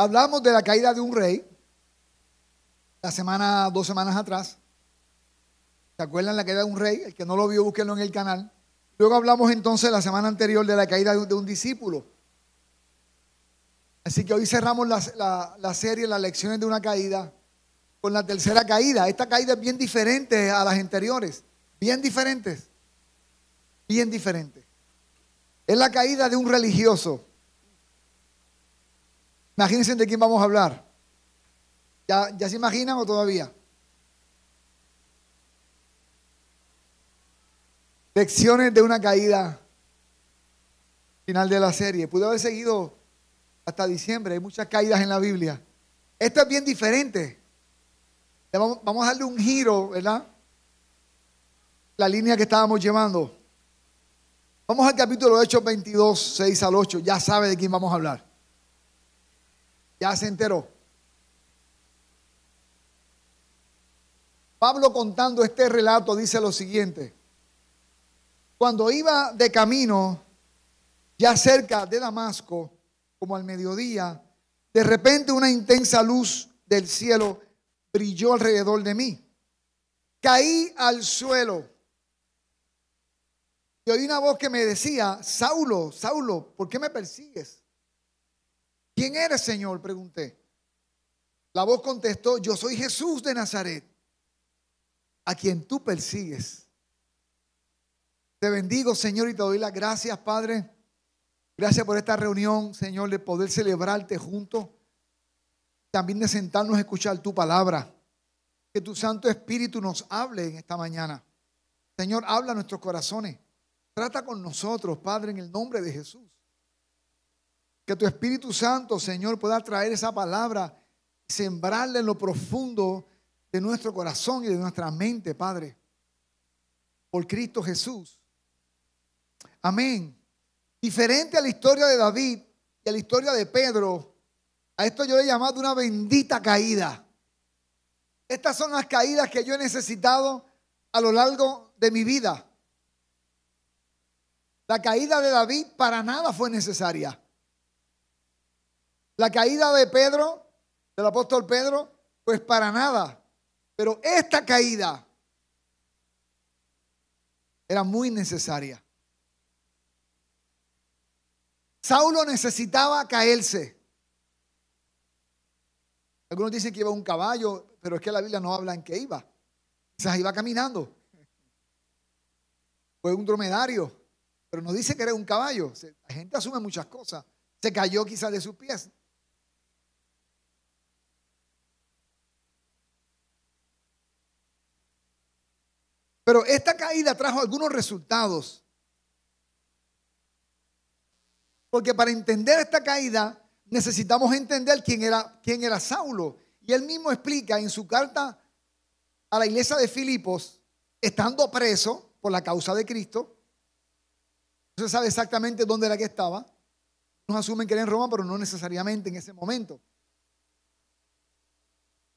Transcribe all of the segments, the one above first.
Hablamos de la caída de un rey la semana, dos semanas atrás. ¿Se acuerdan la caída de un rey? El que no lo vio, búsquenlo en el canal. Luego hablamos entonces la semana anterior de la caída de un discípulo. Así que hoy cerramos la, la, serie, las lecciones de una caída, con la tercera caída. Esta caída es bien diferente a las anteriores. Bien diferentes. Bien diferente. Es la caída de un religioso. Imagínense de quién vamos a hablar. ¿Ya, ya se imaginan o todavía? Lecciones de una caída. Final de la serie. Pude haber seguido hasta diciembre. Hay muchas caídas en la Biblia. Esto es bien diferente. Vamos a darle un giro, ¿verdad? La línea que estábamos llevando. Vamos al capítulo de Hechos 22, 6 al 8. Ya sabe de quién vamos a hablar. Ya se enteró. Pablo contando este relato dice lo siguiente. Cuando iba de camino, ya cerca de Damasco, como al mediodía, de repente una intensa luz del cielo brilló alrededor de mí. Caí al suelo. Y oí una voz que me decía, Saulo, Saulo, ¿por qué me persigues? ¿Quién eres, Señor? Pregunté. La voz contestó, yo soy Jesús de Nazaret, a quien tú persigues. Te bendigo, Señor, y te doy las gracias, Padre Gracias por esta reunión, Señor, de poder celebrarte juntos. También de sentarnos a escuchar tu palabra. Que tu Santo Espíritu nos hable en esta mañana. Señor, habla a nuestros corazones. Trata con nosotros, Padre, en el nombre de Jesús. Que tu Espíritu Santo, Señor, pueda traer esa palabra sembrarla en lo profundo de nuestro corazón y de nuestra mente, Padre. Por Cristo Jesús. Amén. Diferente a la historia de David y a la historia de Pedro, a esto yo le he llamado una bendita caída. Estas son las caídas que yo he necesitado a lo largo de mi vida. La caída de David para nada fue necesaria. La caída de Pedro, del apóstol Pedro, pues para nada. Pero esta caída era muy necesaria. Saulo necesitaba caerse. Algunos dicen que iba un caballo, pero es que la Biblia no habla en qué iba. Quizás iba caminando. Fue un dromedario, pero no dice que era un caballo. La gente asume muchas cosas. Se cayó quizás de sus pies. Pero esta caída trajo algunos resultados. Porque para entender esta caída necesitamos entender quién era, quién era Saulo. Y él mismo explica en su carta a la iglesia de Filipos, estando preso por la causa de Cristo, no se sabe exactamente dónde era que estaba. Nos asumen que era en Roma, pero no necesariamente en ese momento.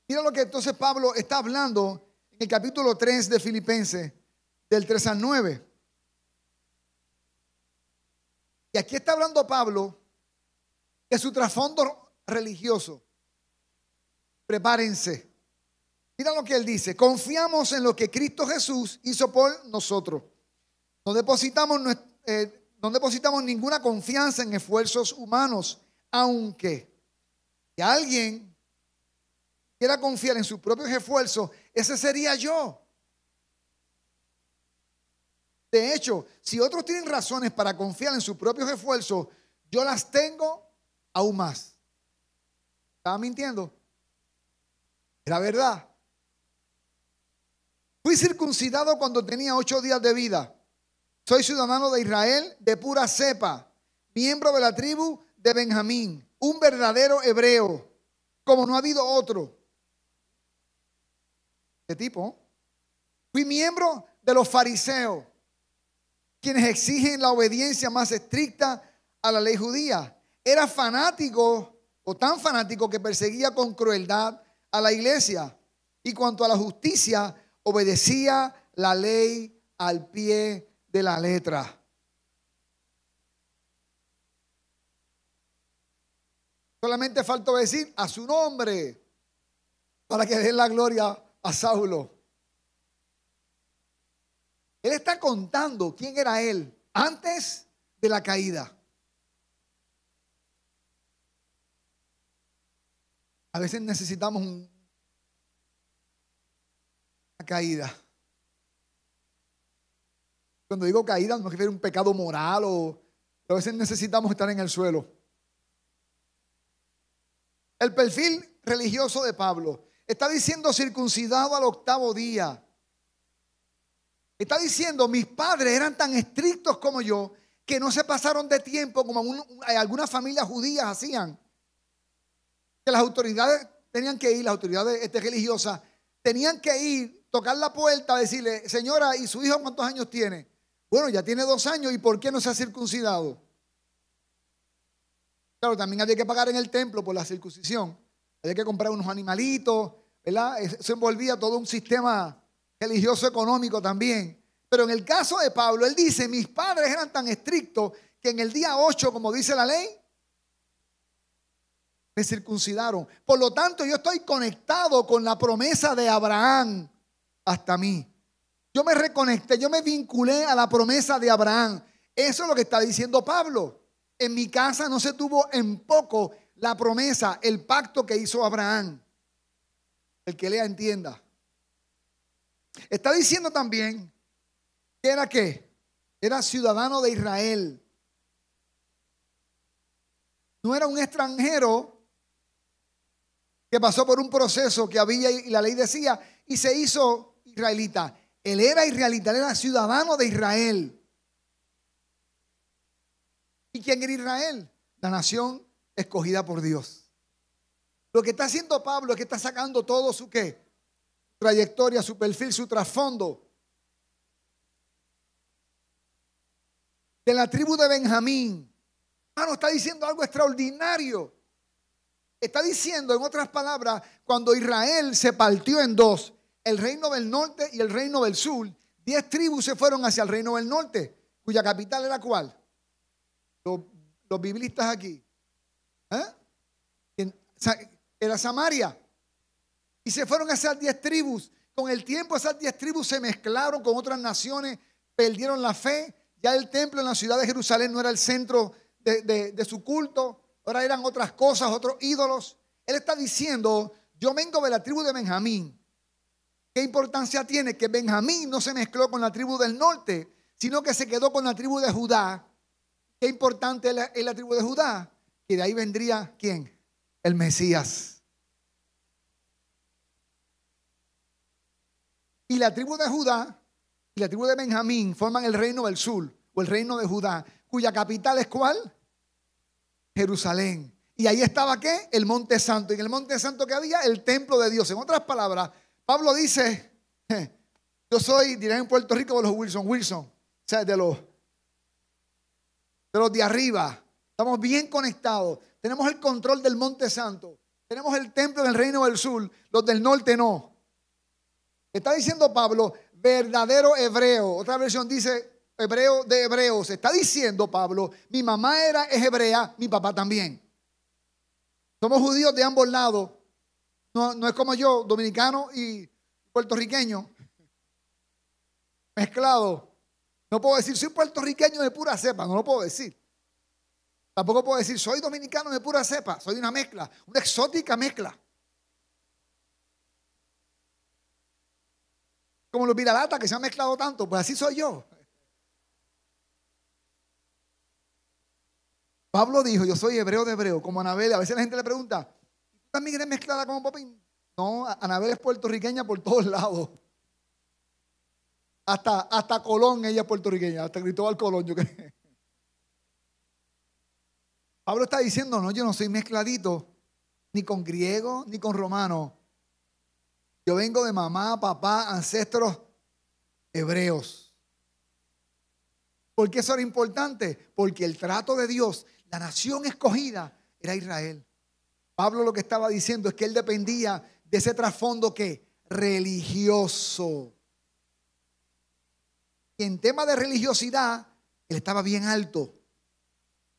Mira lo que entonces Pablo está hablando en el capítulo 3 de Filipenses, del 3 al 9. Y aquí está hablando Pablo de su trasfondo religioso. Prepárense. Mira lo que él dice. Confiamos en lo que Cristo Jesús hizo por nosotros. No depositamos, eh, no depositamos ninguna confianza en esfuerzos humanos, aunque alguien quiera confiar en sus propios esfuerzos, ese sería yo. De hecho, si otros tienen razones para confiar en sus propios esfuerzos, yo las tengo aún más. ¿Estaba mintiendo? Era verdad. Fui circuncidado cuando tenía ocho días de vida. Soy ciudadano de Israel de pura cepa, miembro de la tribu de Benjamín, un verdadero hebreo, como no ha habido otro. ¿Qué tipo? Fui miembro de los fariseos quienes exigen la obediencia más estricta a la ley judía. Era fanático o tan fanático que perseguía con crueldad a la iglesia. Y cuanto a la justicia, obedecía la ley al pie de la letra. Solamente faltó decir a su nombre para que den la gloria a Saulo. Él está contando quién era él antes de la caída. A veces necesitamos una caída. Cuando digo caída, no refiero a un pecado moral o a veces necesitamos estar en el suelo. El perfil religioso de Pablo está diciendo circuncidado al octavo día. Está diciendo, mis padres eran tan estrictos como yo que no se pasaron de tiempo como algunas familias judías hacían. Que las autoridades tenían que ir, las autoridades este, religiosas, tenían que ir, tocar la puerta, decirle, señora, ¿y su hijo cuántos años tiene? Bueno, ya tiene dos años, ¿y por qué no se ha circuncidado? Claro, también había que pagar en el templo por la circuncisión. Había que comprar unos animalitos, ¿verdad? Se envolvía todo un sistema religioso económico también. Pero en el caso de Pablo, él dice, mis padres eran tan estrictos que en el día 8, como dice la ley, me circuncidaron. Por lo tanto, yo estoy conectado con la promesa de Abraham hasta mí. Yo me reconecté, yo me vinculé a la promesa de Abraham. Eso es lo que está diciendo Pablo. En mi casa no se tuvo en poco la promesa, el pacto que hizo Abraham. El que lea entienda. Está diciendo también que era qué? Era ciudadano de Israel. No era un extranjero que pasó por un proceso que había y la ley decía y se hizo israelita. Él era israelita, él era ciudadano de Israel. ¿Y quién era Israel? La nación escogida por Dios. Lo que está haciendo Pablo es que está sacando todo su qué? trayectoria, su perfil, su trasfondo. De la tribu de Benjamín. Hermano, está diciendo algo extraordinario. Está diciendo, en otras palabras, cuando Israel se partió en dos, el reino del norte y el reino del sur, diez tribus se fueron hacia el reino del norte, cuya capital era cuál? Los, los biblistas aquí. ¿Eh? Era Samaria. Y se fueron a esas diez tribus. Con el tiempo esas diez tribus se mezclaron con otras naciones, perdieron la fe. Ya el templo en la ciudad de Jerusalén no era el centro de, su culto. Ahora eran otras cosas, otros ídolos. Él está diciendo, yo vengo de la tribu de Benjamín. ¿Qué importancia tiene que Benjamín no se mezcló con la tribu del norte, sino que se quedó con la tribu de Judá? ¿Qué importante es la, es la tribu de Judá? Que de ahí vendría quién? El Mesías. Y la tribu de Judá y la tribu de Benjamín forman el reino del sur o el reino de Judá, cuya capital es cuál? Jerusalén. Y ahí estaba qué? El monte santo. Y en el monte santo que había el templo de Dios. En otras palabras, Pablo dice, yo soy, diré en Puerto Rico, de los Wilson, Wilson, o sea, de los, de los de arriba. Estamos bien conectados. Tenemos el control del monte santo. Tenemos el templo del reino del sur. Los del norte no. Está diciendo Pablo, verdadero hebreo. Otra versión dice hebreo de hebreos. Está diciendo Pablo, mi mamá era es hebrea, mi papá también. Somos judíos de ambos lados. No, no es como yo, dominicano y puertorriqueño. Mezclado. No puedo decir, soy puertorriqueño de pura cepa, no lo puedo decir. Tampoco puedo decir, soy dominicano de pura cepa, soy una mezcla, una exótica mezcla. Como los viralatas que se han mezclado tanto, pues así soy yo. Pablo dijo, yo soy hebreo de hebreo, como Anabel. A veces la gente le pregunta, ¿tú también eres mezclada como Popín? No, Anabel es puertorriqueña por todos lados. Hasta, hasta Colón ella es puertorriqueña, hasta Cristóbal Colón, yo creo. Pablo está diciendo, no, yo no soy mezcladito, ni con griego, ni con romano. Yo vengo de mamá, papá, ancestros hebreos. ¿Por qué eso era importante? Porque el trato de Dios, la nación escogida, era Israel. Pablo lo que estaba diciendo es que él dependía de ese trasfondo que religioso. Y en tema de religiosidad, él estaba bien alto.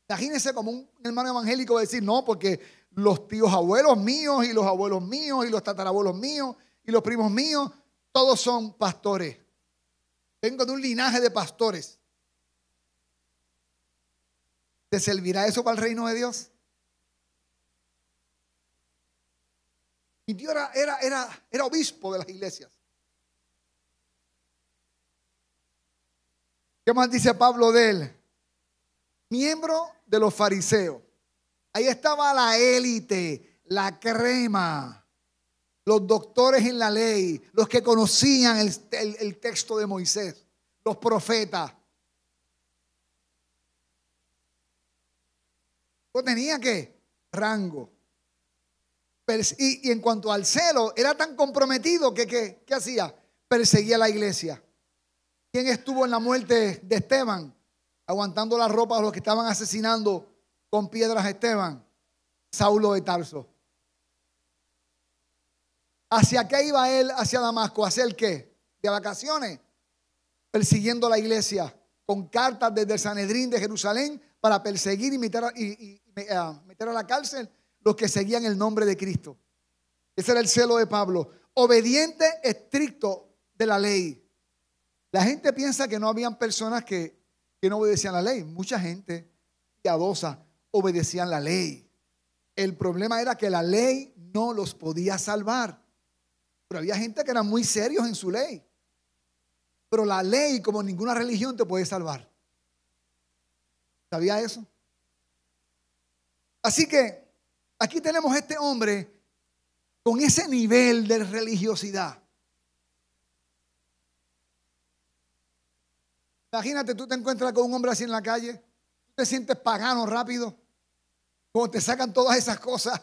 Imagínense como un hermano evangélico decir, no, porque los tíos abuelos míos y los abuelos míos y los tatarabuelos míos y los primos míos, todos son pastores. Vengo de un linaje de pastores. ¿Te servirá eso para el reino de Dios? Mi tío era, era, era, era obispo de las iglesias. ¿Qué más dice Pablo de él? Miembro de los fariseos. Ahí estaba la élite, la crema, los doctores en la ley, los que conocían el, texto de Moisés, los profetas. No tenía que rango. Y, en cuanto al celo, era tan comprometido que, ¿qué hacía? Perseguía a la iglesia. ¿Quién estuvo en la muerte de Esteban? Aguantando la ropa de los que estaban asesinando con piedras Esteban. Saulo de Tarso. ¿Hacia qué iba él? Hacia Damasco. ¿Hacia el qué? ¿De vacaciones? Persiguiendo la iglesia con cartas desde el Sanedrín de Jerusalén para perseguir y meter, a, eh, meter a la cárcel los que seguían el nombre de Cristo. Ese era el celo de Pablo. Obediente, estricto de la ley. La gente piensa que no habían personas que, no obedecían la ley. Mucha gente piadosa obedecían la ley. El problema era que la ley no los podía salvar. Pero había gente que eran muy serios en su ley. Pero la ley, como ninguna religión, te puede salvar. ¿Sabía eso? Así que aquí tenemos este hombre con ese nivel de religiosidad. Imagínate, tú te encuentras con un hombre así en la calle, tú te sientes pagano rápido, como te sacan todas esas cosas.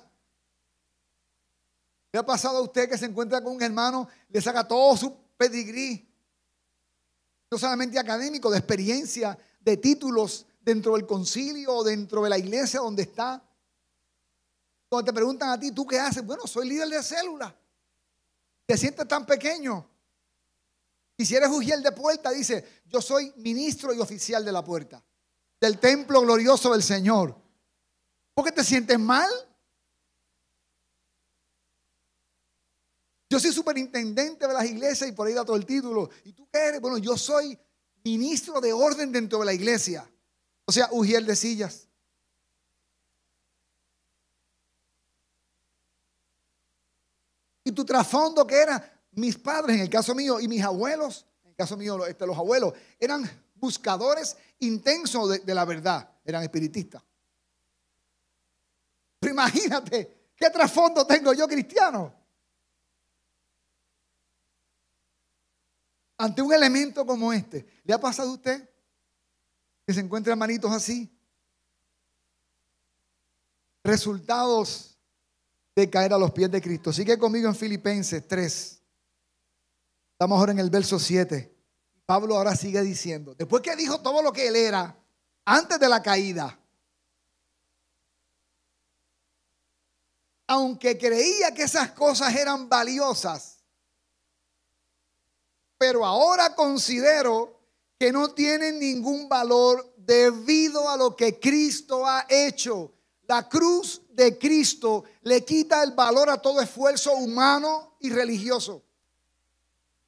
¿Le ha pasado a usted que se encuentra con un hermano, le saca todo su pedigrí? No solamente académico, de experiencia, de títulos dentro del concilio o dentro de la iglesia donde está. Cuando te preguntan a ti, ¿tú qué haces? Bueno, soy líder de célula. Te sientes tan pequeño. Y si eres ujiel de puerta, dice, yo soy ministro y oficial de la puerta, del templo glorioso del Señor. ¿Por qué te sientes mal? Yo soy superintendente de las iglesias y por ahí da todo el título. ¿Y tú qué eres? Bueno, yo soy ministro de orden dentro de la iglesia. O sea, ujiel de sillas. ¿Y tu trasfondo qué era? Mis padres, en el caso mío, y mis abuelos, en el caso mío, este, los abuelos, eran buscadores intensos de, la verdad, eran espiritistas. Pero imagínate, ¿qué trasfondo tengo yo cristiano? Ante un elemento como este, ¿le ha pasado a usted que se encuentra manitos así? Resultados de caer a los pies de Cristo. Sigue conmigo en Filipenses 3. Estamos ahora en el verso 7. Pablo ahora sigue diciendo, después que dijo todo lo que él era antes de la caída, aunque creía que esas cosas eran valiosas, pero ahora considero que no tienen ningún valor debido a lo que Cristo ha hecho. La cruz de Cristo le quita el valor a todo esfuerzo humano y religioso.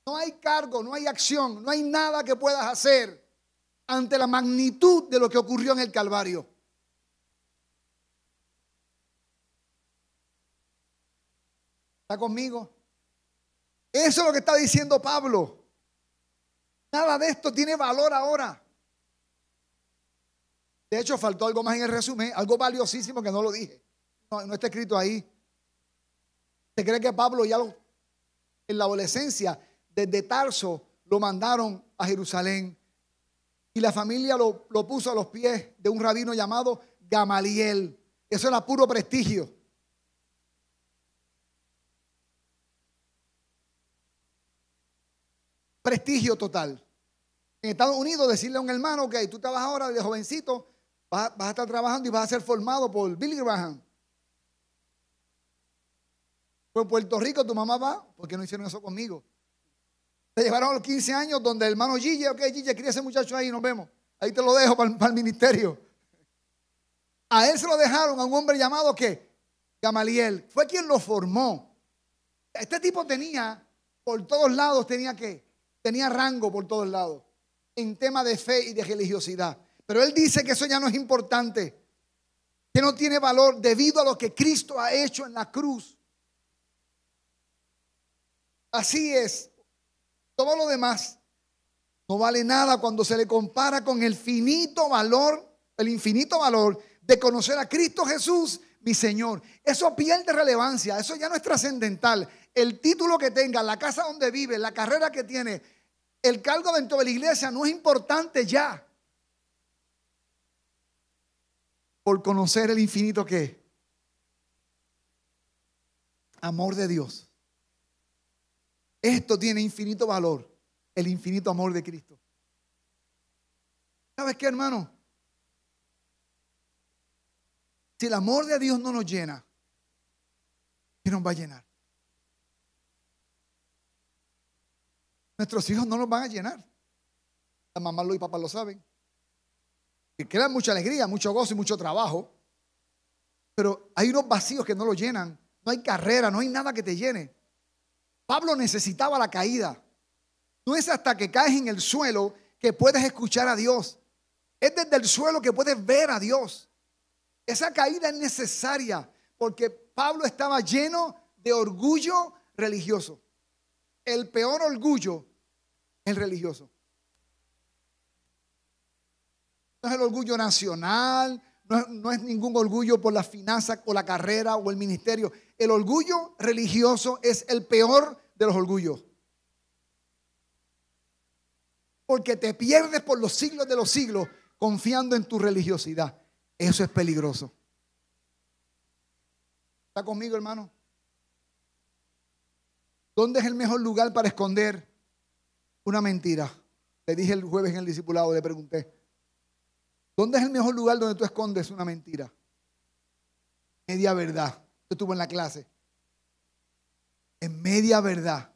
No hay cargo, no hay acción, no hay nada que puedas hacer ante la magnitud de lo que ocurrió en el Calvario. ¿Está conmigo? Eso es lo que está diciendo Pablo. Nada de esto tiene valor ahora. De hecho, faltó algo más en el resumen, algo valiosísimo que no lo dije. No, está escrito ahí. ¿Se cree que Pablo ya en la adolescencia desde Tarso lo mandaron a Jerusalén. Y la familia lo, puso a los pies de un rabino llamado Gamaliel. Eso era puro prestigio. Prestigio total. En Estados Unidos decirle a un hermano, ok, tú vas ahora de jovencito, vas, vas a estar trabajando y vas a ser formado por Billy Graham. Pues en Puerto Rico tu mamá va, ¿por qué no hicieron eso conmigo? Te llevaron los 15 años donde el hermano Gille, ok, Gille, quería ese muchacho ahí, nos vemos. Ahí te lo dejo para, el ministerio. A él se lo dejaron a un hombre llamado que Gamaliel, fue quien lo formó. Este tipo tenía, por todos lados, tenía que, tenía rango por todos lados, en tema de fe y de religiosidad. Pero él dice que eso ya no es importante, que no tiene valor debido a lo que Cristo ha hecho en la cruz. Así es, todo lo demás no vale nada cuando se le compara con el finito valor, el infinito valor de conocer a Cristo Jesús, mi Señor. Eso pierde relevancia, eso ya no es trascendental. El título que tenga, la casa donde vive, la carrera que tiene, el cargo dentro de la iglesia no es importante ya. Por conocer el infinito que amor de Dios. Esto tiene infinito valor, el infinito amor de Cristo. ¿Sabes qué, hermano? Si el amor de Dios no nos llena, ¿qué nos va a llenar? Nuestros hijos no nos van a llenar. La mamá y papá lo saben. Que crean mucha alegría, mucho gozo y mucho trabajo. Pero hay unos vacíos que no lo llenan. No hay carrera, no hay nada que te llene. Pablo necesitaba la caída. No es hasta que caes en el suelo que puedes escuchar a Dios. Es desde el suelo que puedes ver a Dios. Esa caída es necesaria porque Pablo estaba lleno de orgullo religioso. El peor orgullo es el religioso. No es el orgullo nacional, no es, ningún orgullo por la finanza o la carrera o el ministerio. El orgullo religioso es el peor de los orgullos. Porque te pierdes por los siglos de los siglos confiando en tu religiosidad. Eso es peligroso. ¿Está conmigo, hermano? ¿Dónde es el mejor lugar para esconder una mentira? Le dije el jueves en el discipulado, le pregunté. ¿Dónde es el mejor lugar donde tú escondes una mentira? Media verdad. Yo estuve en la clase. En media verdad.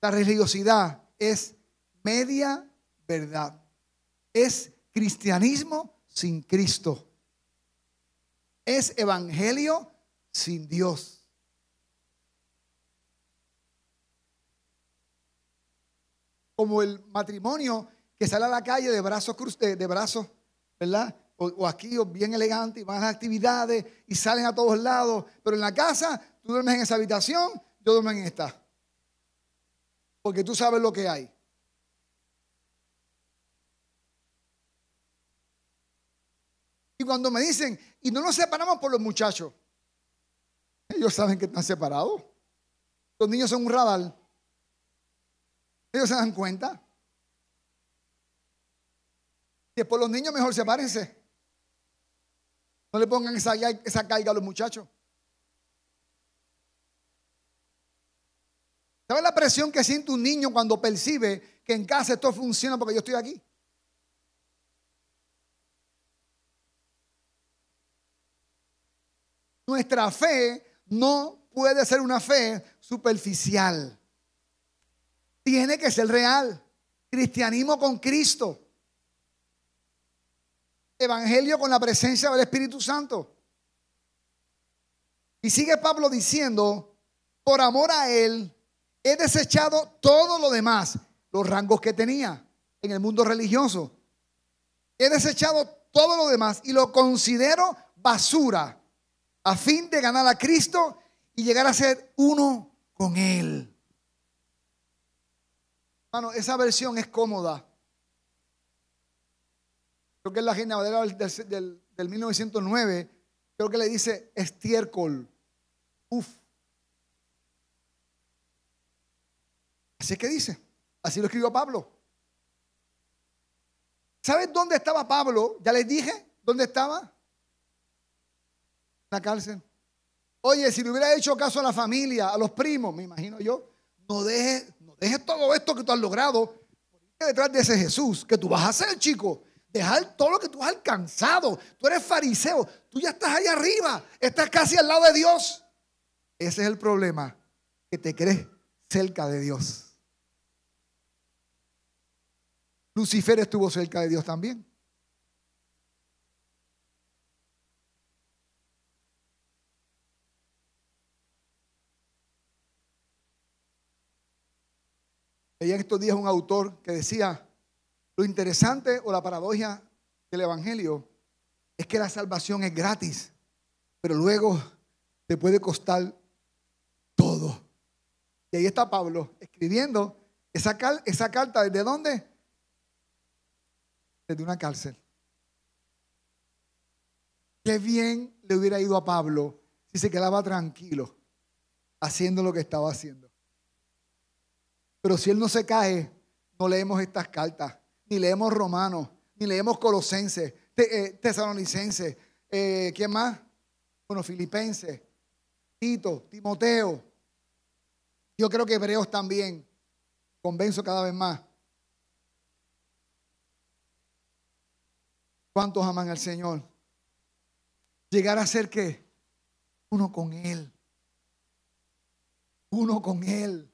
La religiosidad es media verdad. Es cristianismo sin Cristo. Es evangelio sin Dios. Como el matrimonio que sale a la calle de brazos, de, de brazos, ¿verdad? O, aquí, o bien elegante, y van a actividades y salen a todos lados. Pero en la casa, tú duermes en esa habitación, yo duermo en esta. Porque tú sabes lo que hay. Y cuando me dicen, y no nos separamos por los muchachos, ellos saben que están separados. Los niños son un radar. Ellos se dan cuenta. Por los niños, mejor sepárense. No le pongan esa, esa carga a los muchachos. ¿Sabes la presión que siente un niño cuando percibe que en casa esto funciona porque yo estoy aquí? Nuestra fe no puede ser una fe superficial. Tiene que ser real. Cristianismo con Cristo. Evangelio con la presencia del Espíritu Santo. Y sigue Pablo diciendo, por amor a Él, he desechado todo lo demás, los rangos que tenía en el mundo religioso. He desechado todo lo demás y lo considero basura a fin de ganar a Cristo y llegar a ser uno con Él. Hermano, esa versión es cómoda. Creo que es la Reina del, del, 1909. Creo que le dice estiércol. Uf. Así es que dice. Así lo escribió Pablo. ¿Sabes dónde estaba Pablo? Ya les dije dónde estaba la cárcel. Oye, si le hubiera hecho caso a la familia, a los primos, me imagino yo, no dejes, no dejes todo esto que tú has logrado detrás de ese Jesús que tú vas a hacer, chico dejar todo lo que tú has alcanzado. Tú eres fariseo, tú ya estás ahí arriba, estás casi al lado de Dios. Ese es el problema, que te crees cerca de Dios. Lucifer estuvo cerca de Dios también. Leía en estos días un autor que decía, lo interesante o la paradoja del Evangelio es que la salvación es gratis, pero luego te puede costar todo. Y ahí está Pablo escribiendo esa, esa carta, ¿desde dónde? Desde una cárcel. Qué bien le hubiera ido a Pablo si se quedaba tranquilo haciendo lo que estaba haciendo. Pero si él no se cae, no leemos estas cartas, ni leemos Romanos, ni leemos Colosenses, eh, Tesalonicenses, eh, ¿quién más? Bueno, Filipenses, Tito, Timoteo. Yo creo que Hebreos también. Convenzo cada vez más. ¿Cuántos aman al Señor? Llegar a ser que uno con Él. Uno con Él.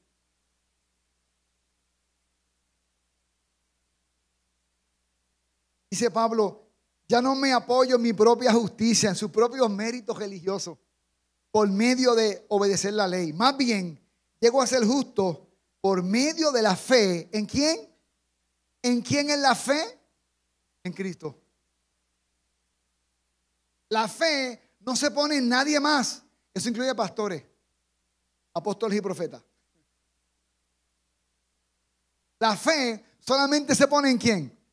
Dice Pablo, ya no me apoyo en mi propia justicia, en sus propios méritos religiosos, por medio de obedecer la ley. Más bien, llego a ser justo por medio de la fe. ¿En quién? ¿En quién es la fe? En Cristo. La fe no se pone en nadie más. Eso incluye pastores, apóstoles y profetas. La fe solamente se pone en quién?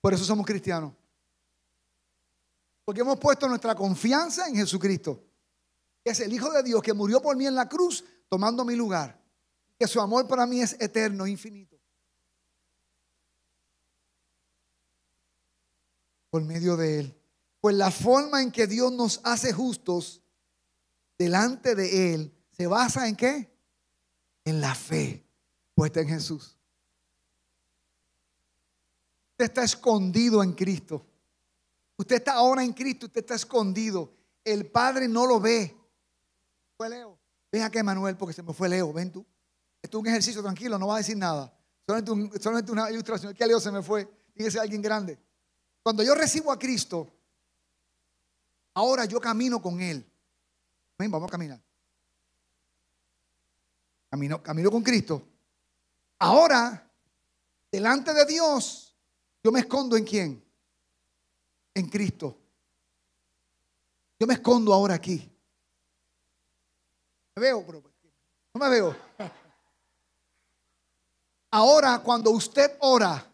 Por eso somos cristianos. Porque hemos puesto nuestra confianza en Jesucristo. Que es el Hijo de Dios que murió por mí en la cruz, tomando mi lugar. Que su amor para mí es eterno, infinito. Por medio de Él. Pues la forma en que Dios nos hace justos delante de Él se basa en qué? En la fe puesta en Jesús. Usted está escondido en Cristo. Usted está ahora en Cristo, usted está escondido. El Padre no lo ve. Fue Leo. Ven acá, Manuel, porque se me fue Leo. Ven tú. Esto es un ejercicio tranquilo, no va a decir nada. Solamente, una ilustración. ¿Qué Leo se me fue? Que alguien grande. Cuando yo recibo a Cristo, ahora yo camino con Él. Ven, vamos a caminar. Camino, camino con Cristo. Ahora, delante de Dios, yo me escondo en quién? En Cristo. Yo me escondo ahora aquí. ¿Me veo? no me veo. Ahora, cuando usted ora,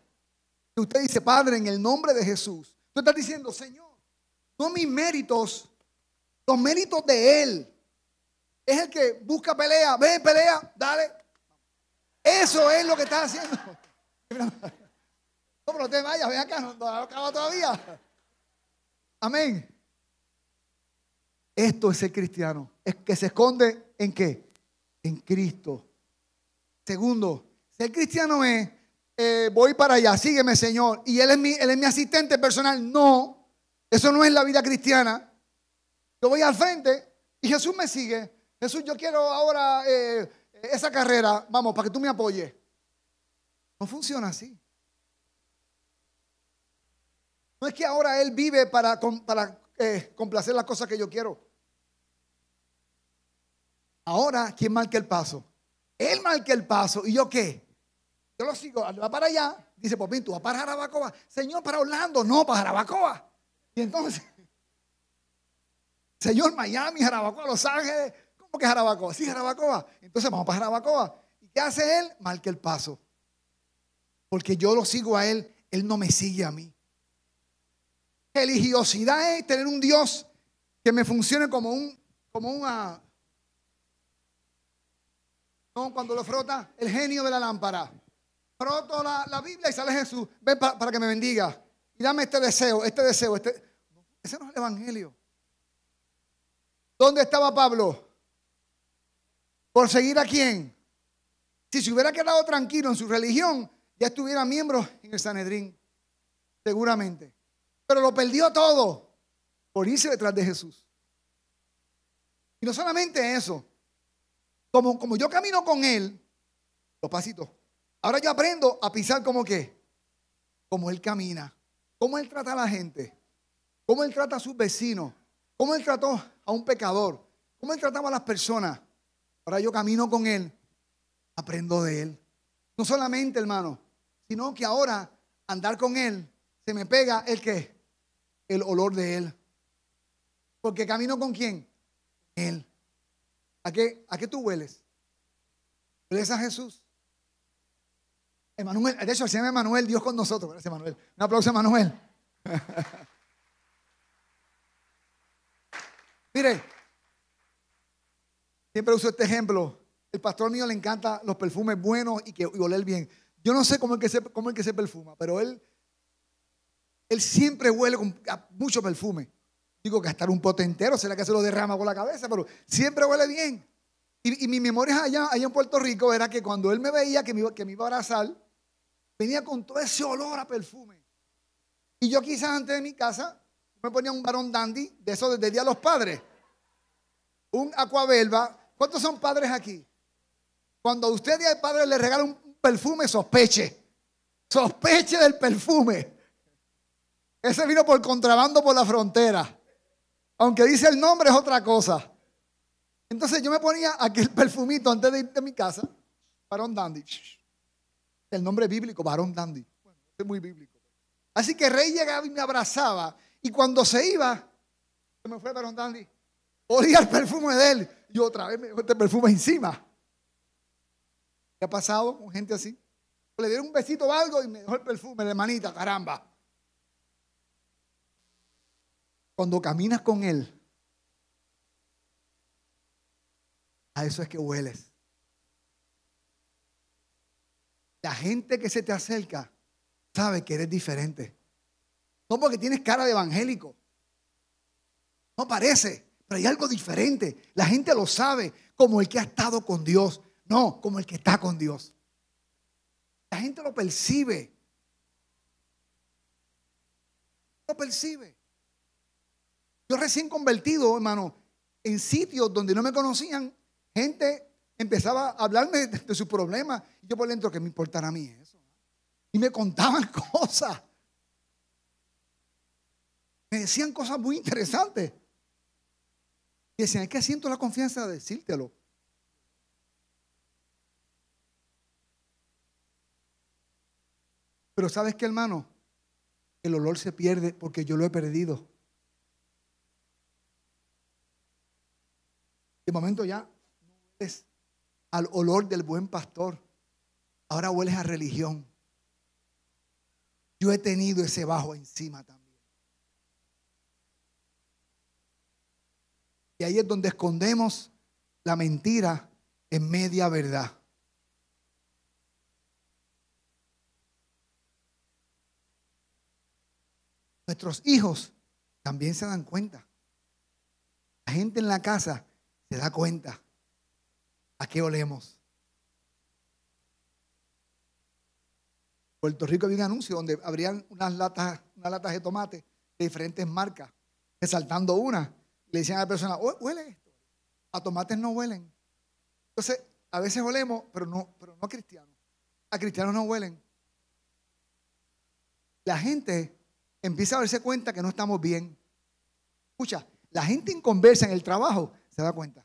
usted dice, Padre, en el nombre de Jesús, usted está diciendo, Señor, no mis méritos, los méritos de Él. Es el que busca pelea, ven, pelea, dale. Eso es lo que está haciendo. No, pero te vayas, ven acá, no, acaba todavía. Amén. Esto es ser cristiano. Es que se esconde en qué? En Cristo. Segundo, ser cristiano es, eh, voy para allá, sígueme Señor. Y él es, mi, él es mi asistente personal. No, eso no es la vida cristiana. Yo voy al frente y Jesús me sigue. Jesús, yo quiero ahora eh, esa carrera, vamos, para que tú me apoyes. No funciona así. No es que ahora Él vive para, eh, complacer las cosas que yo quiero. Ahora, ¿quién marca el paso? Él marca el paso. ¿Y yo qué? Yo lo sigo. Va para allá. Dice, Popín, tú vas para Jarabacoa. Señor, para Orlando. No, para Jarabacoa. Y entonces, Señor, Miami, Jarabacoa, Los Ángeles. ¿Cómo que Jarabacoa? Sí, Jarabacoa. Entonces vamos para Jarabacoa. ¿Y qué hace Él? Marca el paso. Porque yo lo sigo a Él. Él no me sigue a mí. Religiosidad es tener un Dios que me funcione como un, como una, no, cuando lo frota el genio de la lámpara. Froto la, Biblia y sale Jesús. Ven para, que me bendiga. Y dame este deseo, este deseo, este. Ese no es el Evangelio. ¿Dónde estaba Pablo? ¿Por seguir a quién? Si se hubiera quedado tranquilo en su religión, ya estuviera miembro en el Sanedrín. Seguramente. Pero lo perdió todo por irse detrás de Jesús. Y no solamente eso, como, como yo camino con Él, los pasitos, ahora yo aprendo a pisar como que, como Él camina, cómo Él trata a la gente, cómo Él trata a sus vecinos, cómo Él trató a un pecador, cómo Él trataba a las personas. Ahora yo camino con Él, aprendo de Él. No solamente, hermano, sino que ahora andar con Él se me pega el que? El olor de Él. Porque camino con quién? Él. ¿A qué, ¿A qué tú hueles? ¿Hueles a Jesús? Emanuel, de hecho, se llama Emanuel, Dios con nosotros. Gracias, Emanuel. Un aplauso a Emanuel. Mire, siempre uso este ejemplo. El pastor mío le encanta los perfumes buenos y que y oler bien. Yo no sé cómo es que se, cómo es que se perfuma, pero él, él siempre huele con mucho perfume. Digo, gastar un pote entero, será que se lo derrama con la cabeza, pero siempre huele bien. Y, mi memoria allá, allá en Puerto Rico era que cuando él me veía que me, que me iba a abrazar, venía con todo ese olor a perfume. Y yo quizás antes de mi casa me ponía un varón dandy, de eso desde Día de los Padres. Un aquabelva. ¿Cuántos son padres aquí? Cuando usted Día de Padre le regala un perfume, sospeche. Sospeche del perfume. Ese vino por contrabando por la frontera. Aunque dice el nombre es otra cosa. Entonces yo me ponía aquel perfumito antes de ir de mi casa, varón dandy. El nombre bíblico, varón dandy. Bueno, es muy bíblico. Así que rey llegaba y me abrazaba. Y cuando se iba, se me fue varón dandy. Olía el perfume de él. Y otra vez me dejó este perfume encima. ¿Qué ha pasado con gente así? Le dieron un besito o algo y me dejó el perfume de manita, caramba. Cuando caminas con Él, a eso es que hueles. La gente que se te acerca sabe que eres diferente. No porque tienes cara de evangélico. No parece, pero hay algo diferente. La gente lo sabe como el que ha estado con Dios, no como el que está con Dios. La gente lo percibe. Lo percibe. Yo recién convertido, hermano, en sitios donde no me conocían, gente empezaba a hablarme de, sus problemas. Y yo por dentro, ¿qué me importará a mí eso? Y me contaban cosas. Me decían cosas muy interesantes. Y decían, es que siento la confianza de decírtelo. Pero sabes qué, hermano, el olor se pierde porque yo lo he perdido. De momento ya hueles al olor del buen pastor. Ahora hueles a religión. Yo he tenido ese bajo encima también. Y ahí es donde escondemos la mentira en media verdad. Nuestros hijos también se dan cuenta. La gente en la casa se da cuenta a qué olemos. Puerto Rico había un anuncio donde latas, unas latas de tomate de diferentes marcas, resaltando una. Le decían a la persona, huele esto. A tomates no huelen. Entonces, a veces olemos, pero no, pero no a cristianos. A cristianos no huelen. La gente empieza a darse cuenta que no estamos bien. Escucha, la gente en conversa en el trabajo se da cuenta.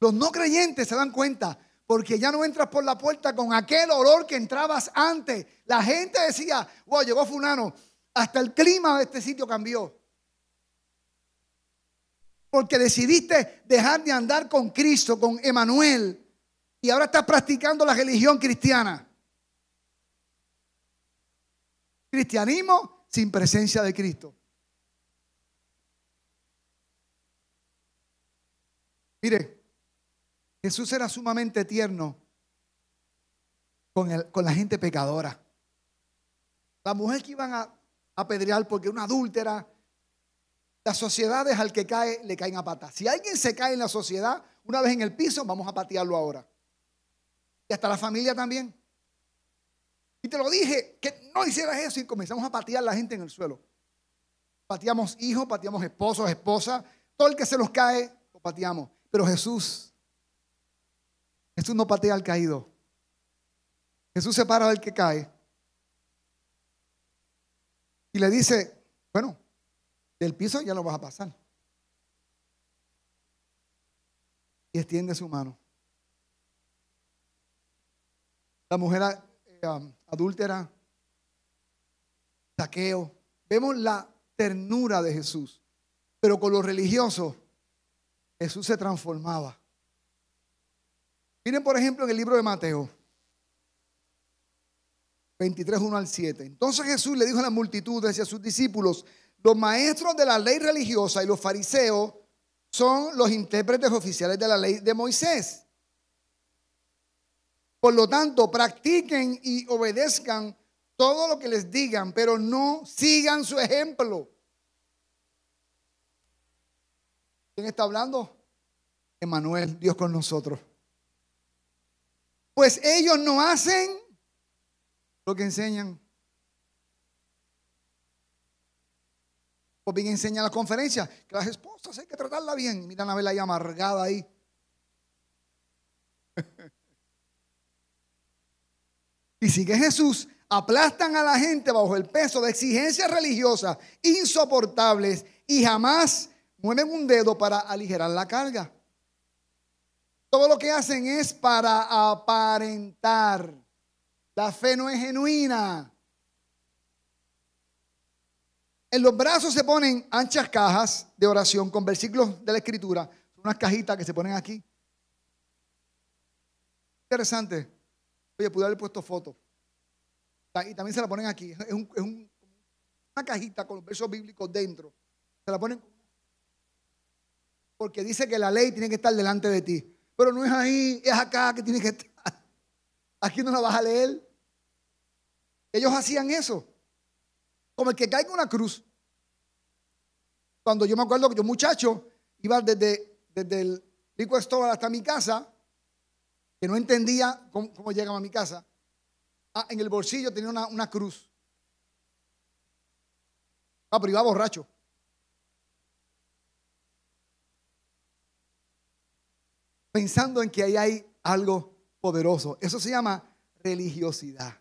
Los no creyentes se dan cuenta porque ya no entras por la puerta con aquel olor que entrabas antes. La gente decía, wow, llegó fulano, hasta el clima de este sitio cambió. Porque decidiste dejar de andar con Cristo, con Emanuel, y ahora estás practicando la religión cristiana. Cristianismo sin presencia de Cristo. Mire, Jesús era sumamente tierno con, el, con la gente pecadora. La mujer que iban a apedrear porque una adúltera, las sociedades al que cae le caen a patas. Si alguien se cae en la sociedad, una vez en el piso, vamos a patearlo ahora. Y hasta la familia también. Y te lo dije, que no hicieras eso y comenzamos a patear a la gente en el suelo. Pateamos hijos, pateamos esposos, esposas, todo el que se nos cae, lo pateamos. Pero Jesús, Jesús no patea al caído. Jesús se para del que cae y le dice, bueno, del piso ya lo vas a pasar. Y extiende su mano. La mujer eh, um, adúltera, saqueo. Vemos la ternura de Jesús. Pero con los religiosos Jesús se transformaba. Miren, por ejemplo, en el libro de Mateo 23, 1 al 7. Entonces Jesús le dijo a la multitud y a sus discípulos, los maestros de la ley religiosa y los fariseos son los intérpretes oficiales de la ley de Moisés. Por lo tanto, practiquen y obedezcan todo lo que les digan, pero no sigan su ejemplo. ¿Quién está hablando? Emanuel, Dios con nosotros. Pues ellos no hacen lo que enseñan. O bien enseñan la conferencia que las esposas hay que tratarla bien. Miran a verla ahí amargada ahí. y sigue Jesús, aplastan a la gente bajo el peso de exigencias religiosas insoportables y jamás mueven un dedo para aligerar la carga. Todo lo que hacen es para aparentar. La fe no es genuina. En los brazos se ponen anchas cajas de oración con versículos de la escritura. Unas cajitas que se ponen aquí. Interesante. Oye, pude haber puesto foto. Y también se la ponen aquí. Es, una cajita con los versos bíblicos dentro. Se la ponen porque dice que la ley tiene que estar delante de ti pero no es ahí, es acá que tiene que estar. Aquí no la vas a leer. Ellos hacían eso. Como el que cae en una cruz. Cuando yo me acuerdo que yo muchacho iba desde, desde el Rico Store hasta mi casa, que no entendía cómo, llegaba a mi casa. Ah, en el bolsillo tenía una, una cruz. Ah, pero iba borracho. Pensando en que ahí hay algo poderoso. Eso se llama religiosidad.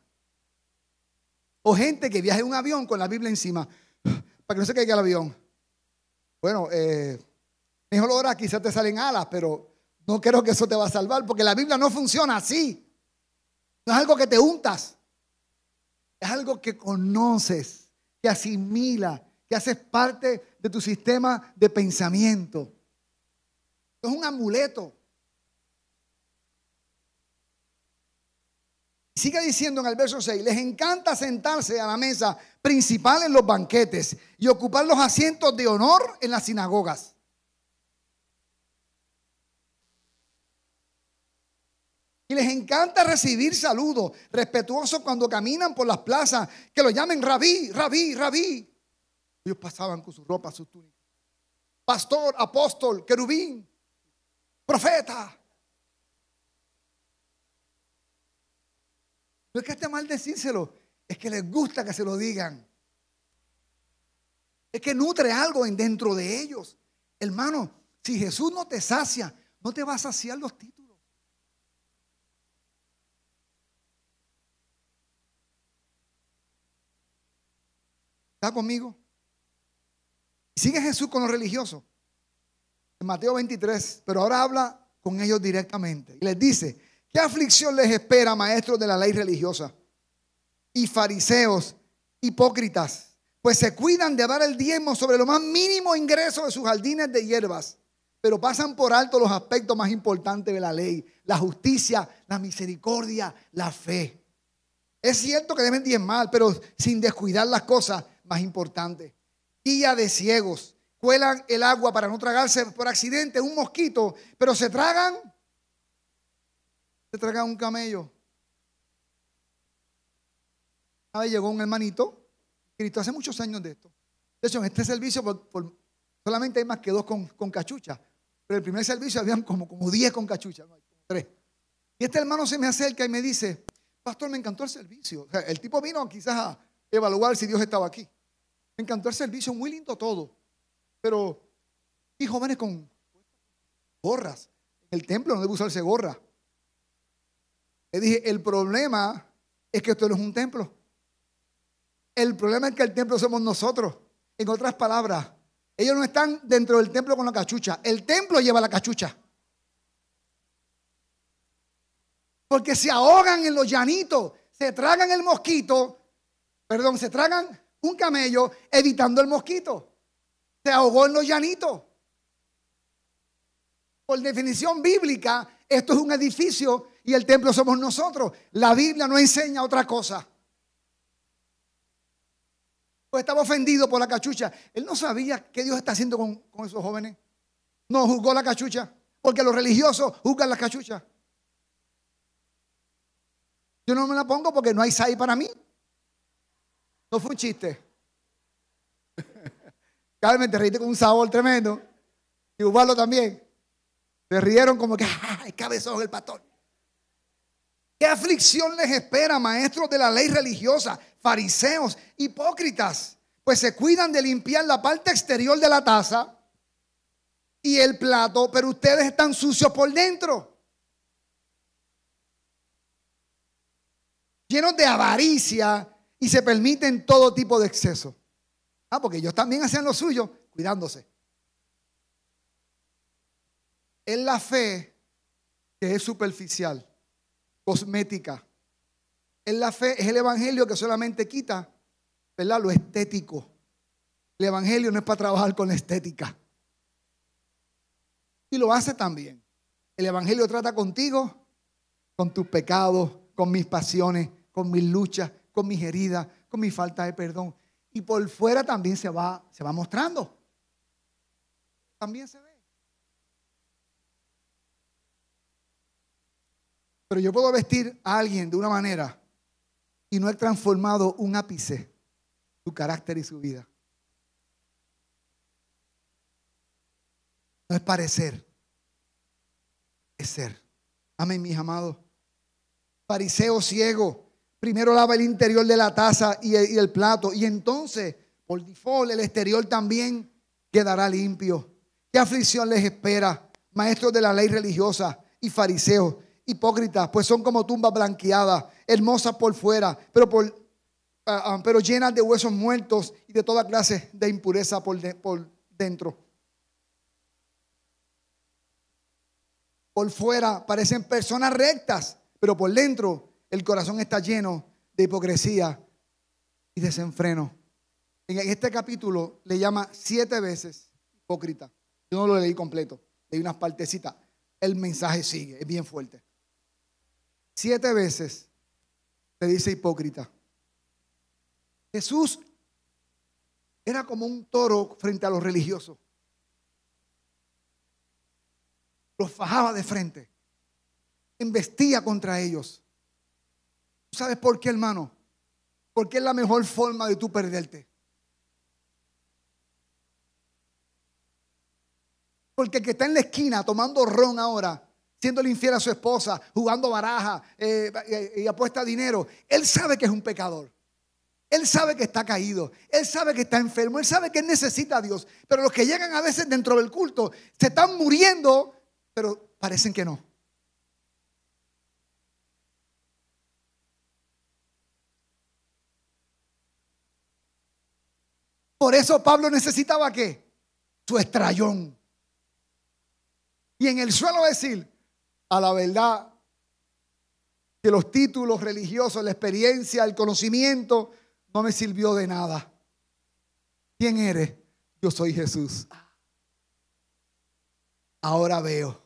O gente que viaja en un avión con la Biblia encima, para que no se caiga el avión. Bueno, eh, mejor ahora quizás te salen alas, pero no creo que eso te va a salvar, porque la Biblia no funciona así. No es algo que te untas, es algo que conoces, que asimila, que haces parte de tu sistema de pensamiento. Es un amuleto. Sigue diciendo en el verso 6, les encanta sentarse a la mesa principal en los banquetes y ocupar los asientos de honor en las sinagogas. Y les encanta recibir saludos respetuosos cuando caminan por las plazas, que lo llamen rabí, rabí, rabí. Ellos pasaban con su ropa, sus túnicas. Pastor, apóstol, querubín, profeta. Es que esté mal decírselo, es que les gusta que se lo digan. Es que nutre algo en dentro de ellos. Hermano, si Jesús no te sacia, no te va a saciar los títulos. ¿Está conmigo? Sigue Jesús con los religiosos. En Mateo 23, pero ahora habla con ellos directamente. Y les dice, ¿Qué aflicción les espera, maestros de la ley religiosa y fariseos hipócritas? Pues se cuidan de dar el diezmo sobre lo más mínimo ingreso de sus jardines de hierbas, pero pasan por alto los aspectos más importantes de la ley, la justicia, la misericordia, la fe. Es cierto que deben diezmar, pero sin descuidar las cosas más importantes. Guía de ciegos, cuelan el agua para no tragarse por accidente un mosquito, pero se tragan se traga un camello. Una llegó un hermanito, Cristo hace muchos años de esto. De hecho, en este servicio solamente hay más que dos con, cachucha. Pero el primer servicio habían como, como diez con cachucha, no, tres. Y este hermano se me acerca y me dice, pastor, me encantó el servicio. el tipo vino quizás a evaluar si Dios estaba aquí. Me encantó el servicio, muy lindo todo. Pero, y jóvenes con gorras. En el templo no debe usarse gorra. Le dije, el problema es que esto no es un templo. El problema es que el templo somos nosotros. En otras palabras, ellos no están dentro del templo con la cachucha. El templo lleva la cachucha. Porque se ahogan en los llanitos, se tragan el mosquito, perdón, se tragan un camello evitando el mosquito. Se ahogó en los llanitos. Por definición bíblica, esto es un edificio y el templo somos nosotros. La Biblia no enseña otra cosa. Pues estaba ofendido por la cachucha. Él no sabía qué Dios está haciendo con, esos jóvenes. No juzgó la cachucha. Porque los religiosos juzgan la cachucha. Yo no me la pongo porque no hay SAI para mí. No fue un chiste. Carmen, te reíste con un sabor tremendo. Y Ubaldo también. Se rieron como que, ¡ay, cabezón el pastor! ¿Qué aflicción les espera, maestros de la ley religiosa, fariseos, hipócritas? Pues se cuidan de limpiar la parte exterior de la taza y el plato, pero ustedes están sucios por dentro. Llenos de avaricia y se permiten todo tipo de exceso. Ah, porque ellos también hacían lo suyo, cuidándose. Es la fe que es superficial, cosmética. Es la fe, es el evangelio que solamente quita, ¿verdad? Lo estético. El evangelio no es para trabajar con la estética. Y lo hace también. El evangelio trata contigo, con tus pecados, con mis pasiones, con mis luchas, con mis heridas, con mi falta de perdón. Y por fuera también se va, se va mostrando. También se ve. Pero yo puedo vestir a alguien de una manera y no he transformado un ápice su carácter y su vida. No es parecer, es ser. Amén, mis amados. Fariseo ciego, primero lava el interior de la taza y el, y el plato, y entonces, por default, el exterior también quedará limpio. ¿Qué aflicción les espera, maestros de la ley religiosa y fariseos? Hipócritas, pues son como tumbas blanqueadas, hermosas por fuera, pero, por, ah, ah, pero llenas de huesos muertos y de toda clase de impureza por, por dentro. Por fuera parecen personas rectas, pero por dentro el corazón está lleno de hipocresía y desenfreno. En este capítulo le llama siete veces hipócrita. Yo no lo leí completo, leí unas partecitas. El mensaje sigue, es bien fuerte. Siete veces le dice hipócrita. Jesús era como un toro frente a los religiosos. Los fajaba de frente. Embestía contra ellos. ¿Sabes por qué, hermano? Porque es la mejor forma de tú perderte. Porque el que está en la esquina tomando ron ahora siendo infiel a su esposa, jugando baraja eh, y apuesta dinero, él sabe que es un pecador. Él sabe que está caído, él sabe que está enfermo, él sabe que necesita a Dios. Pero los que llegan a veces dentro del culto se están muriendo, pero parecen que no. Por eso Pablo necesitaba qué? Su estrellón. Y en el suelo decir, a la verdad que los títulos religiosos, la experiencia, el conocimiento, no me sirvió de nada. ¿Quién eres? Yo soy Jesús. Ahora veo.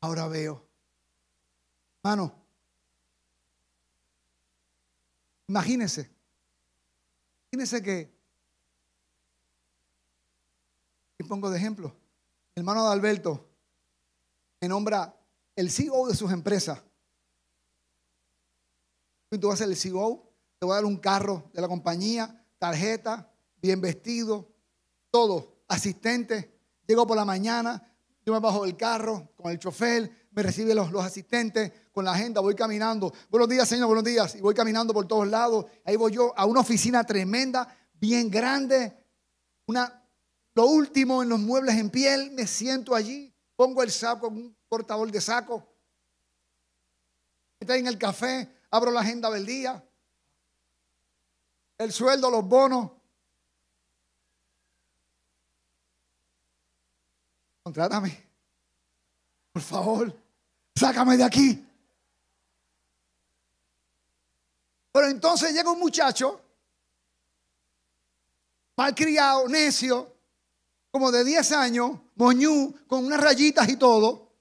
Ahora veo. Hermano, imagínese. Imagínese que, y pongo de ejemplo, hermano de Alberto me nombra el CEO de sus empresas. Tú vas a ser el CEO, te voy a dar un carro de la compañía, tarjeta, bien vestido, todo, asistente. Llego por la mañana, yo me bajo del carro con el chofer, me reciben los, los asistentes, con la agenda, voy caminando. Buenos días, señor, buenos días. Y voy caminando por todos lados. Ahí voy yo a una oficina tremenda, bien grande, una, lo último en los muebles en piel, me siento allí pongo el saco en un portador de saco. Estoy en el café, abro la agenda del día. El sueldo, los bonos. Contrátame. Por favor. sácame de aquí. Pero entonces llega un muchacho, malcriado, necio, como de 10 años, moñú, con unas rayitas y todo,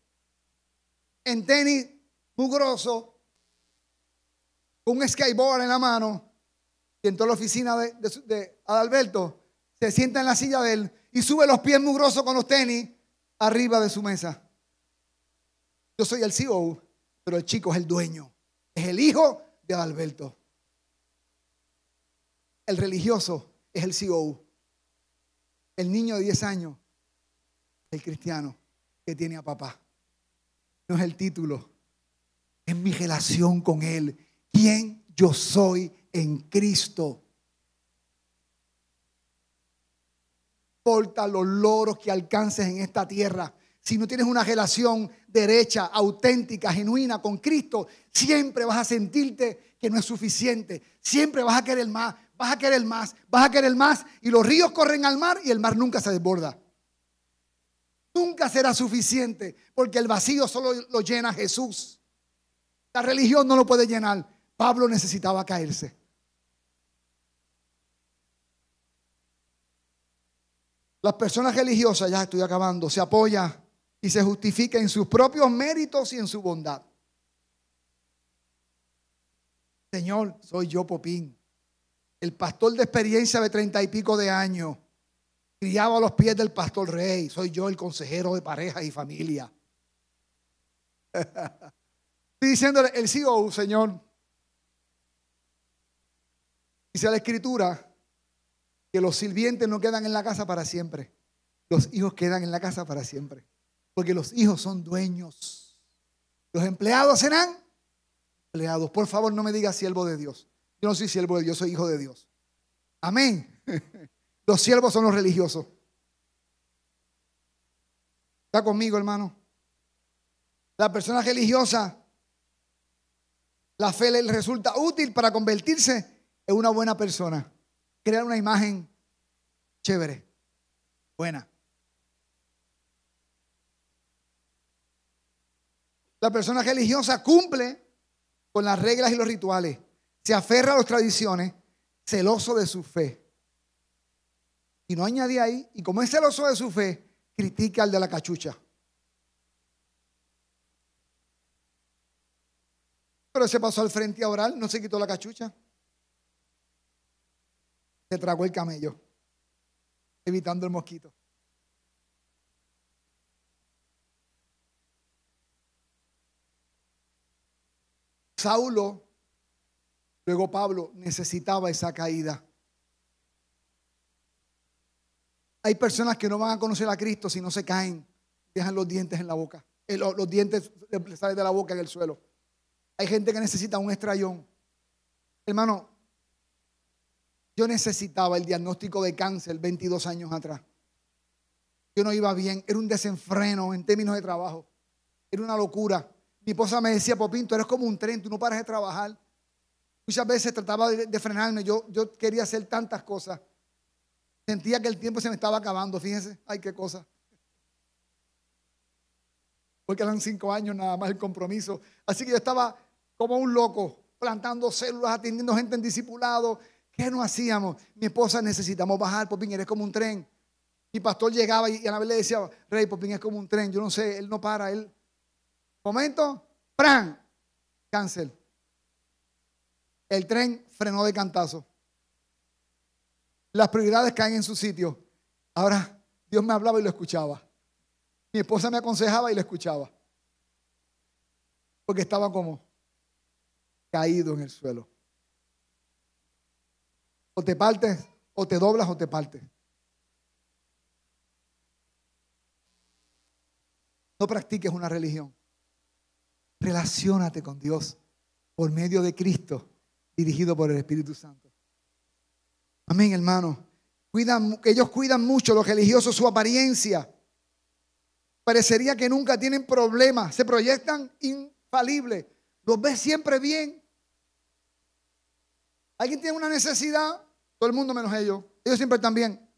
en tenis mugroso, con un skateboard en la mano, y entró a la oficina de, Adalberto, se sienta en la silla de él y sube los pies mugrosos con los tenis arriba de su mesa. Yo soy el CEO, pero el chico es el dueño, es el hijo de Adalberto. El religioso es el CEO. El niño de 10 años, el cristiano que tiene a papá. No es el título, es mi relación con Él. ¿Quién yo soy en Cristo? Importa los logros que alcances en esta tierra. Si no tienes una relación derecha, auténtica, genuina con Cristo, siempre vas a sentirte que no es suficiente. Siempre vas a querer más vas a querer más, vas a querer más. Y los ríos corren al mar y el mar nunca se desborda. Nunca será suficiente porque el vacío solo lo llena Jesús. La religión no lo puede llenar. Pablo necesitaba caerse. Las personas religiosas, ya estoy acabando, se apoyan y se justifican en sus propios méritos y en su bondad. Señor, soy yo, Popín el pastor de experiencia de treinta y pico de años, criaba a los pies del pastor rey. Soy yo el consejero de pareja y familia. Estoy diciéndole, el CEO, Señor. Dice la escritura que los sirvientes no quedan en la casa para siempre. Los hijos quedan en la casa para siempre. Porque los hijos son dueños. Los empleados serán empleados. Por favor, no me diga siervo de Dios. Yo no soy siervo de Dios, soy hijo de Dios. Amén. Los siervos son los religiosos. ¿Está conmigo, hermano? La persona religiosa, la fe le resulta útil para convertirse en una buena persona. Crear una imagen chévere, buena. La persona religiosa cumple con las reglas y los rituales se aferra a las tradiciones, celoso de su fe. Y no añade ahí, y como es celoso de su fe, critica al de la cachucha. Pero se pasó al frente a orar, no se quitó la cachucha. Se tragó el camello, evitando el mosquito. Saulo Luego Pablo necesitaba esa caída. Hay personas que no van a conocer a Cristo si no se caen, dejan los dientes en la boca. Eh, los, dientes salen de la boca en el suelo. Hay gente que necesita un estrellón. Hermano, yo necesitaba el diagnóstico de cáncer 22 años atrás. Yo no iba bien, era un desenfreno en términos de trabajo. Era una locura. Mi esposa me decía, Popín, tú eres como un tren, tú no paras de trabajar. Muchas veces trataba de, frenarme, yo, yo quería hacer tantas cosas. Sentía que el tiempo se me estaba acabando, fíjense, ay, qué cosa. Porque eran cinco años nada más el compromiso. Así que yo estaba como un loco, plantando células, atendiendo gente en discipulado. ¿Qué no hacíamos? Mi esposa necesitamos bajar, Popín, eres como un tren. Mi pastor llegaba y a la vez le decía, Rey, Popín es como un tren. Yo no sé, él no para, él. Momento, ¡pran! Cáncer. El tren frenó de cantazo. Las prioridades caen en su sitio. Ahora Dios me hablaba y lo escuchaba. Mi esposa me aconsejaba y lo escuchaba. Porque estaba como caído en el suelo. O te partes, o te doblas, o te partes. No practiques una religión. Relaciónate con Dios por medio de Cristo dirigido por el Espíritu Santo. Amén, hermano. Cuidan, ellos cuidan mucho, los religiosos, su apariencia. Parecería que nunca tienen problemas, se proyectan infalibles, los ves siempre bien. ¿Alguien tiene una necesidad? Todo el mundo menos ellos. Ellos siempre están bien.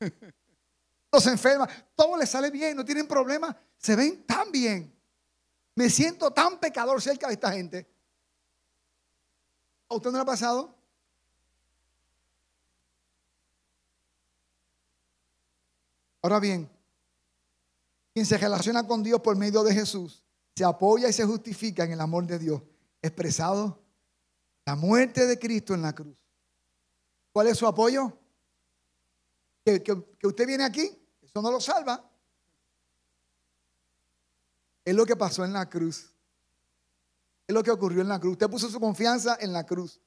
No se enferman, todo les sale bien, no tienen problemas, se ven tan bien. Me siento tan pecador cerca de esta gente. ¿A usted no le ha pasado? Ahora bien, quien se relaciona con Dios por medio de Jesús, se apoya y se justifica en el amor de Dios, expresado la muerte de Cristo en la cruz. ¿Cuál es su apoyo? Que, que usted viene aquí, eso no lo salva. Es lo que pasó en la cruz. Es lo que ocurrió en la cruz. Usted puso su confianza en la cruz.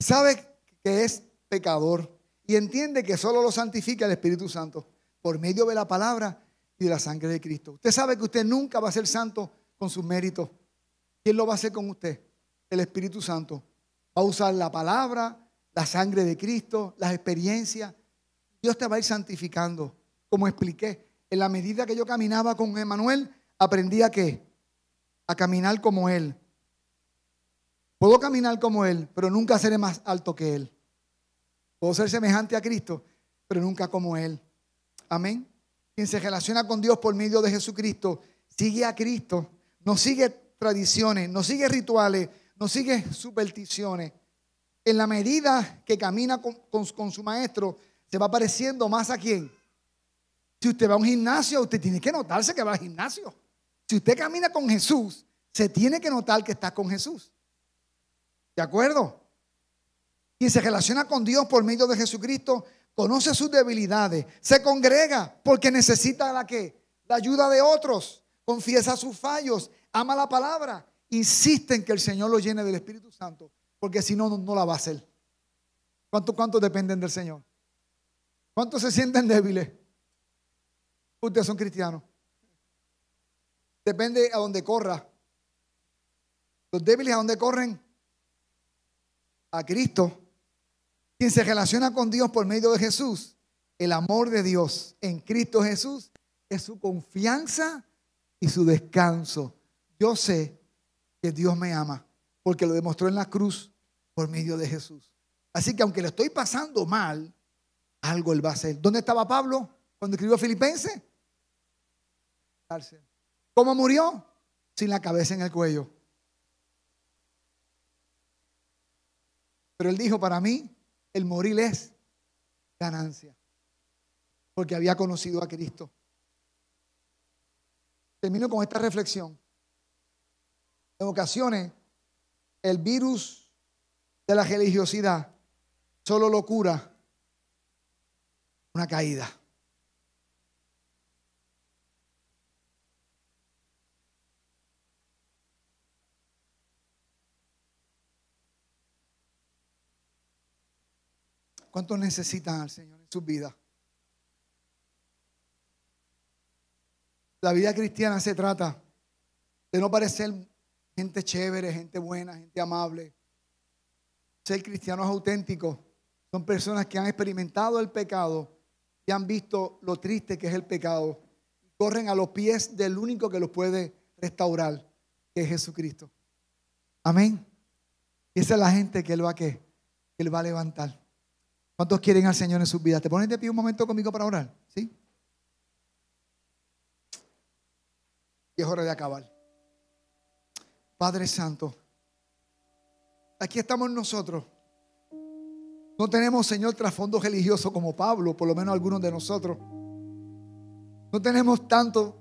Sabe que es pecador y entiende que solo lo santifica el Espíritu Santo por medio de la palabra y de la sangre de Cristo. Usted sabe que usted nunca va a ser santo con sus méritos. ¿Quién lo va a hacer con usted? El Espíritu Santo. Va a usar la palabra, la sangre de Cristo, las experiencias. Dios te va a ir santificando, como expliqué. En la medida que yo caminaba con Emanuel, aprendí a? A caminar como Él. Puedo caminar como Él, pero nunca seré más alto que Él. Puedo ser semejante a Cristo, pero nunca como Él. Amén. Quien se relaciona con Dios por medio de Jesucristo, sigue a Cristo, no sigue tradiciones, no sigue rituales, no sigue supersticiones en la medida que camina con, su maestro, se va pareciendo más a quién. Si usted va a un gimnasio, usted tiene que notarse que va al gimnasio. Si usted camina con Jesús, se tiene que notar que está con Jesús. ¿De acuerdo? Quien se relaciona con Dios por medio de Jesucristo, conoce sus debilidades, se congrega porque necesita la que? La ayuda de otros, confiesa sus fallos, ama la palabra, insiste en que el Señor lo llene del Espíritu Santo porque si no, no la va a hacer. ¿Cuántos cuánto dependen del Señor? ¿Cuántos se sienten débiles? Ustedes son cristianos. Depende a dónde corra. Los débiles a dónde corren? A Cristo. Quien se relaciona con Dios por medio de Jesús, el amor de Dios en Cristo Jesús es su confianza y su descanso. Yo sé que Dios me ama porque lo demostró en la cruz por medio de Jesús. Así que aunque le estoy pasando mal, algo él va a hacer. ¿Dónde estaba Pablo cuando escribió Filipenses? ¿Cómo murió? Sin la cabeza en el cuello. Pero él dijo, para mí, el morir es ganancia. Porque había conocido a Cristo. Termino con esta reflexión. En ocasiones, el virus de la religiosidad solo lo cura una caída. ¿Cuántos necesitan al Señor en sus vidas? La vida cristiana se trata de no parecer gente chévere, gente buena, gente amable, ser cristianos auténticos son personas que han experimentado el pecado y han visto lo triste que es el pecado. Corren a los pies del único que los puede restaurar, que es Jesucristo. Amén. Y esa es la gente que él va a, que él va a levantar. ¿Cuántos quieren al Señor en sus vidas? ¿Te pones de pie un momento conmigo para orar? ¿Sí? Y es hora de acabar. Padre Santo. Aquí estamos nosotros. No tenemos, Señor, trasfondo religioso como Pablo, por lo menos algunos de nosotros. No tenemos tanto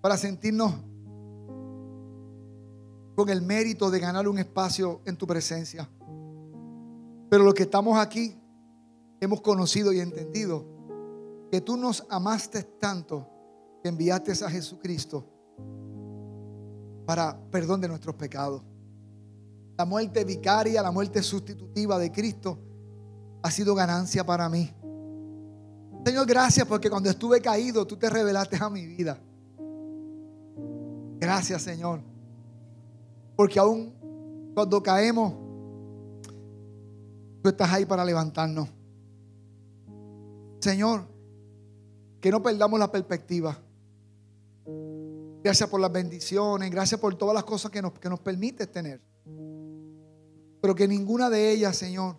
para sentirnos con el mérito de ganar un espacio en tu presencia. Pero los que estamos aquí hemos conocido y entendido que tú nos amaste tanto que enviaste a Jesucristo para perdón de nuestros pecados la muerte vicaria, la muerte sustitutiva de Cristo ha sido ganancia para mí. Señor, gracias porque cuando estuve caído tú te revelaste a mi vida. Gracias, Señor. Porque aún cuando caemos, tú estás ahí para levantarnos. Señor, que no perdamos la perspectiva. Gracias por las bendiciones, gracias por todas las cosas que nos, que nos permites tener. Pero que ninguna de ellas, Señor,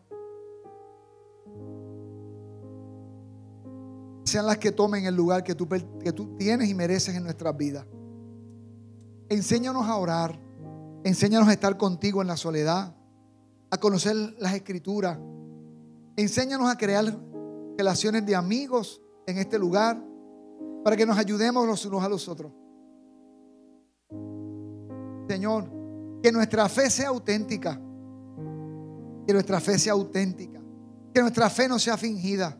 sean las que tomen el lugar que tú, que tú tienes y mereces en nuestras vidas. Enséñanos a orar. Enséñanos a estar contigo en la soledad, a conocer las escrituras. Enséñanos a crear relaciones de amigos en este lugar para que nos ayudemos los unos a los otros. Señor, que nuestra fe sea auténtica. Que nuestra fe sea auténtica. Que nuestra fe no sea fingida.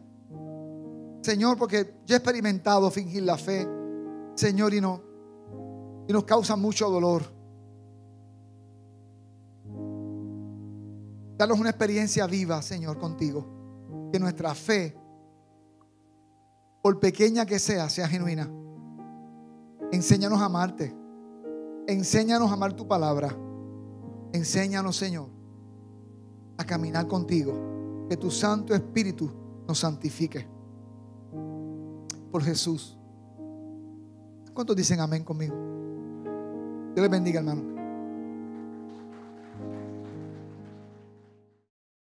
Señor, porque yo he experimentado fingir la fe, Señor, y, no, y nos causa mucho dolor. Danos una experiencia viva, Señor, contigo. Que nuestra fe, por pequeña que sea, sea genuina. Enséñanos a amarte. Enséñanos a amar tu palabra. Enséñanos, Señor, a caminar contigo. Que tu Santo Espíritu nos santifique. Por Jesús. ¿Cuántos dicen amén conmigo? Dios les bendiga, hermano.